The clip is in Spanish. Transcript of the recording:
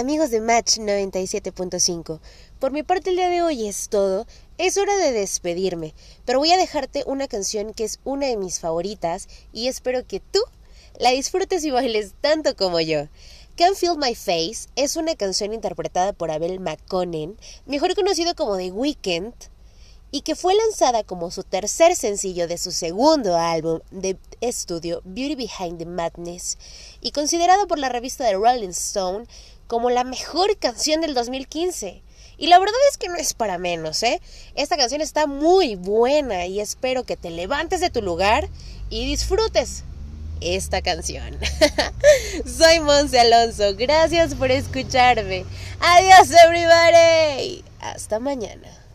amigos de Match 97.5. Por mi parte el día de hoy es todo. Es hora de despedirme, pero voy a dejarte una canción que es una de mis favoritas y espero que tú la disfrutes y bailes tanto como yo. Can't Feel My Face es una canción interpretada por Abel McConnell, mejor conocido como The Weeknd, y que fue lanzada como su tercer sencillo de su segundo álbum de estudio Beauty Behind the Madness y considerado por la revista de Rolling Stone como la mejor canción del 2015. Y la verdad es que no es para menos, ¿eh? Esta canción está muy buena y espero que te levantes de tu lugar y disfrutes esta canción. Soy Monse Alonso, gracias por escucharme. Adiós everybody. Hasta mañana.